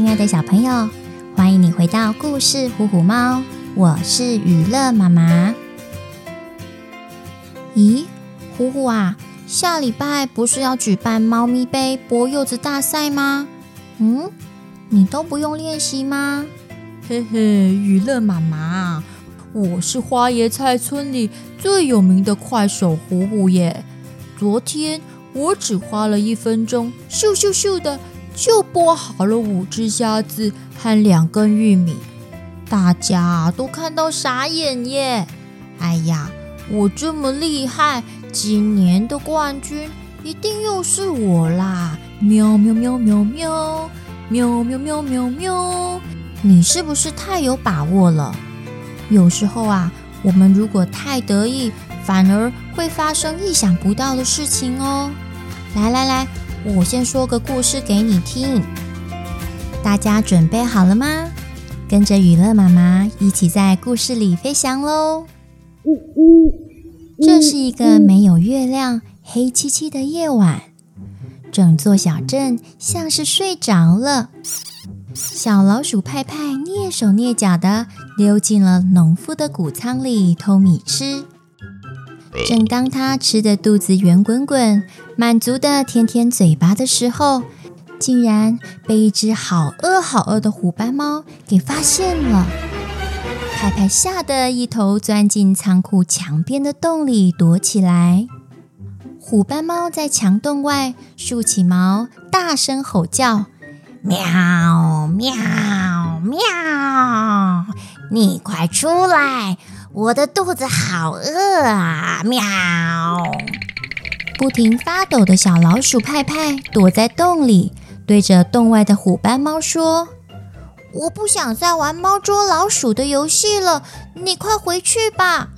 亲爱的小朋友，欢迎你回到故事《虎虎猫》，我是娱乐妈妈。咦，虎虎啊，下礼拜不是要举办猫咪杯剥柚子大赛吗？嗯，你都不用练习吗？嘿嘿，娱乐妈妈，我是花椰菜村里最有名的快手虎虎耶。昨天我只花了一分钟，咻咻咻的。就剥好了五只虾子和两根玉米，大家都看到傻眼耶！哎呀，我这么厉害，今年的冠军一定又是我啦！喵喵喵喵喵喵喵喵喵喵！你是不是太有把握了？有时候啊，我们如果太得意，反而会发生意想不到的事情哦。来来来。我先说个故事给你听，大家准备好了吗？跟着雨乐妈妈一起在故事里飞翔喽！呜呜这是一个没有月亮、黑漆漆的夜晚，整座小镇像是睡着了。小老鼠派派蹑手蹑脚地溜进了农夫的谷仓里偷米吃。正当他吃得肚子圆滚滚，满足的舔舔嘴巴的时候，竟然被一只好饿好饿的虎斑猫给发现了。派派吓得一头钻进仓库墙边的洞里躲起来。虎斑猫在墙洞外竖起毛，大声吼叫：“喵喵喵！你快出来！”我的肚子好饿啊！喵！不停发抖的小老鼠派派躲在洞里，对着洞外的虎斑猫说：“我不想再玩猫捉老鼠的游戏了，你快回去吧。”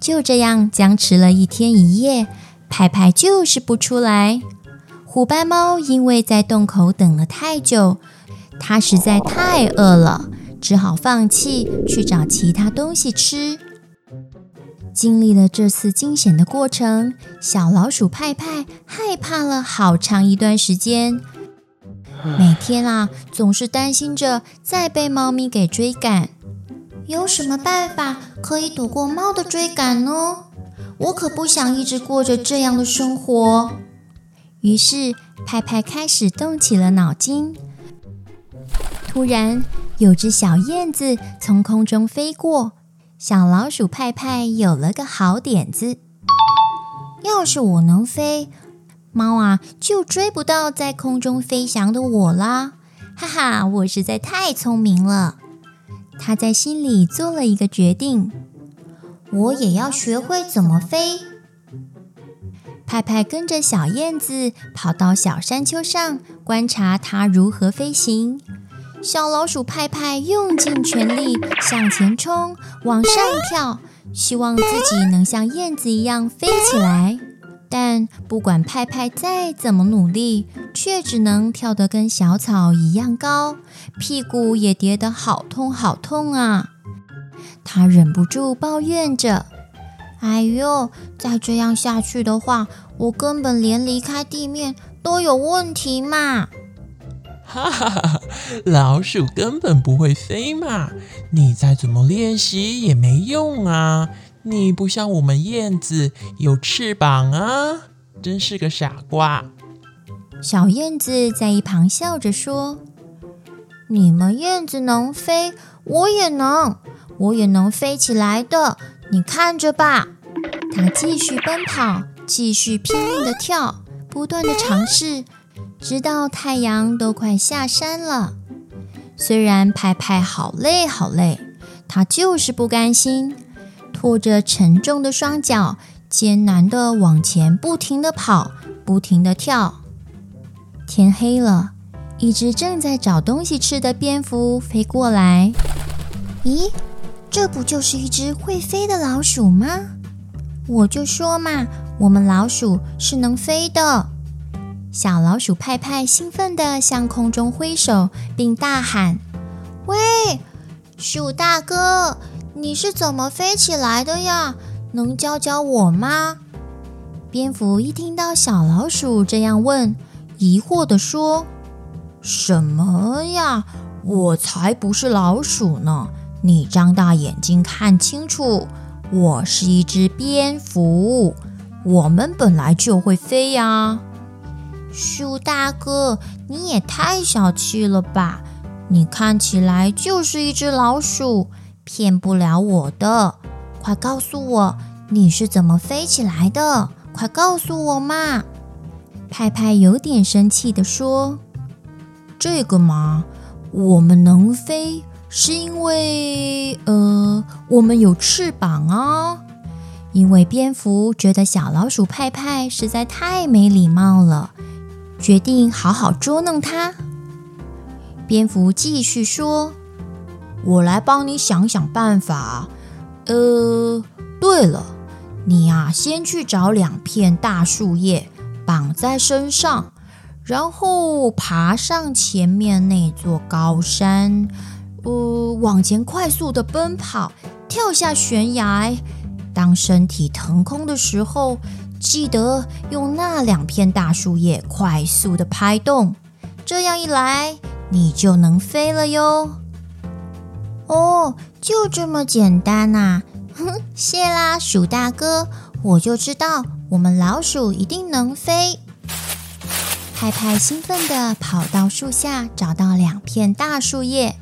就这样僵持了一天一夜，派派就是不出来。虎斑猫因为在洞口等了太久，它实在太饿了。只好放弃去找其他东西吃。经历了这次惊险的过程，小老鼠派派害怕了好长一段时间。每天啊，总是担心着再被猫咪给追赶。有什么办法可以躲过猫的追赶呢？我可不想一直过着这样的生活。于是，派派开始动起了脑筋。突然，有只小燕子从空中飞过，小老鼠派派有了个好点子：要是我能飞，猫啊就追不到在空中飞翔的我啦！哈哈，我实在太聪明了。他在心里做了一个决定：我也要学会怎么飞。派派跟着小燕子跑到小山丘上，观察它如何飞行。小老鼠派派用尽全力向前冲，往上跳，希望自己能像燕子一样飞起来。但不管派派再怎么努力，却只能跳得跟小草一样高，屁股也跌得好痛好痛啊！他忍不住抱怨着：“哎呦，再这样下去的话，我根本连离开地面都有问题嘛！”哈哈哈！老鼠根本不会飞嘛，你再怎么练习也没用啊！你不像我们燕子有翅膀啊，真是个傻瓜。小燕子在一旁笑着说：“你们燕子能飞，我也能，我也能飞起来的，你看着吧。”它继续奔跑，继续拼命地跳，不断地尝试。直到太阳都快下山了，虽然派派好累好累，他就是不甘心，拖着沉重的双脚，艰难地往前不停地跑，不停地跳。天黑了，一只正在找东西吃的蝙蝠飞过来。咦，这不就是一只会飞的老鼠吗？我就说嘛，我们老鼠是能飞的。小老鼠派派兴奋地向空中挥手，并大喊：“喂，鼠大哥，你是怎么飞起来的呀？能教教我吗？”蝙蝠一听到小老鼠这样问，疑惑地说：“什么呀？我才不是老鼠呢！你张大眼睛看清楚，我是一只蝙蝠。我们本来就会飞呀！鼠大哥，你也太小气了吧！你看起来就是一只老鼠，骗不了我的。快告诉我，你是怎么飞起来的？快告诉我嘛！派派有点生气地说：“这个嘛，我们能飞，是因为呃，我们有翅膀啊。因为蝙蝠觉得小老鼠派派实在太没礼貌了，决定好好捉弄它。”蝙蝠继续说：“我来帮你想想办法。呃，对了，你啊，先去找两片大树叶，绑在身上，然后爬上前面那座高山，呃，往前快速地奔跑，跳下悬崖。当身体腾空的时候，记得用那两片大树叶快速地拍动，这样一来。”你就能飞了哟！哦，就这么简单呐、啊！哼，谢啦，鼠大哥，我就知道我们老鼠一定能飞。派派兴奋地跑到树下，找到两片大树叶，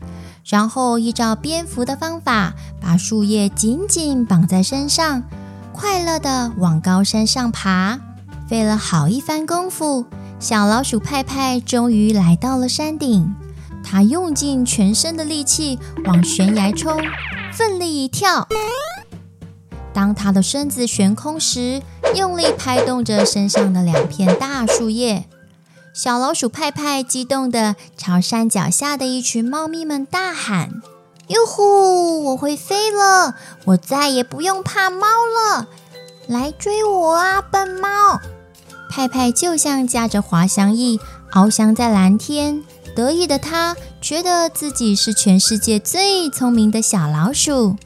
然后依照蝙蝠的方法，把树叶紧紧绑在身上，快乐地往高山上爬。费了好一番功夫。小老鼠派派终于来到了山顶，它用尽全身的力气往悬崖冲，奋力一跳。当它的身子悬空时，用力拍动着身上的两片大树叶。小老鼠派派激动地朝山脚下的一群猫咪们大喊：“哟呼！我会飞了，我再也不用怕猫了！来追我啊，笨猫！”派派就像驾着滑翔翼翱翔在蓝天，得意的他觉得自己是全世界最聪明的小老鼠。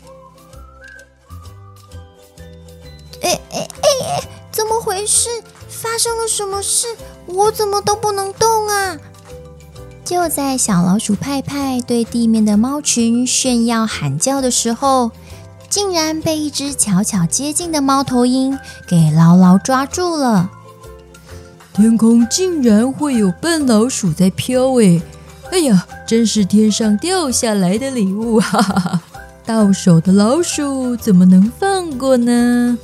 哎哎哎！怎么回事？发生了什么事？我怎么都不能动啊！就在小老鼠派派对地面的猫群炫耀喊叫的时候，竟然被一只悄悄接近的猫头鹰给牢牢抓住了。天空竟然会有笨老鼠在飘哎！哎呀，真是天上掉下来的礼物哈哈哈！到手的老鼠怎么能放过呢？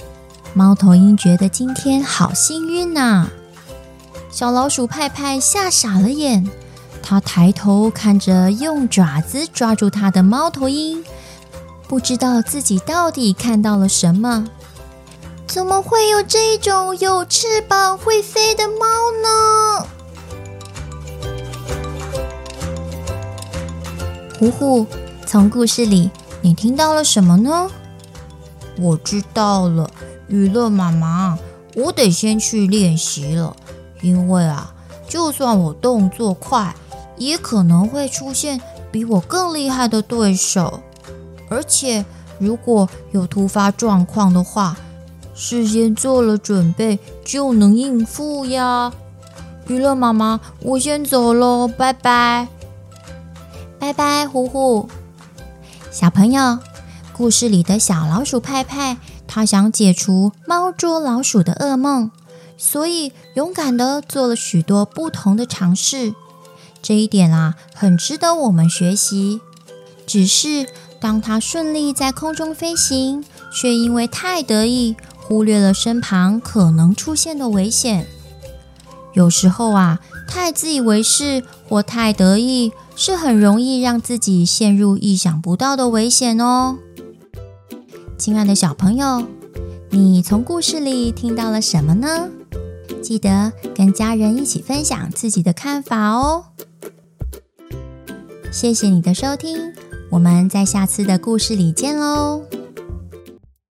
猫头鹰觉得今天好幸运呐！小老鼠派派吓傻了眼，他抬头看着用爪子抓住他的猫头鹰，不知道自己到底看到了什么。怎么会有这种有翅膀会飞的猫呢？呼呼，从故事里你听到了什么呢？我知道了，娱乐妈妈，我得先去练习了，因为啊，就算我动作快，也可能会出现比我更厉害的对手，而且如果有突发状况的话。事先做了准备就能应付呀！娱乐妈妈，我先走喽，拜拜，拜拜，呼呼。小朋友，故事里的小老鼠派派，他想解除猫捉老鼠的噩梦，所以勇敢的做了许多不同的尝试。这一点啊，很值得我们学习。只是当它顺利在空中飞行，却因为太得意。忽略了身旁可能出现的危险。有时候啊，太自以为是或太得意，是很容易让自己陷入意想不到的危险哦。亲爱的小朋友，你从故事里听到了什么呢？记得跟家人一起分享自己的看法哦。谢谢你的收听，我们在下次的故事里见喽。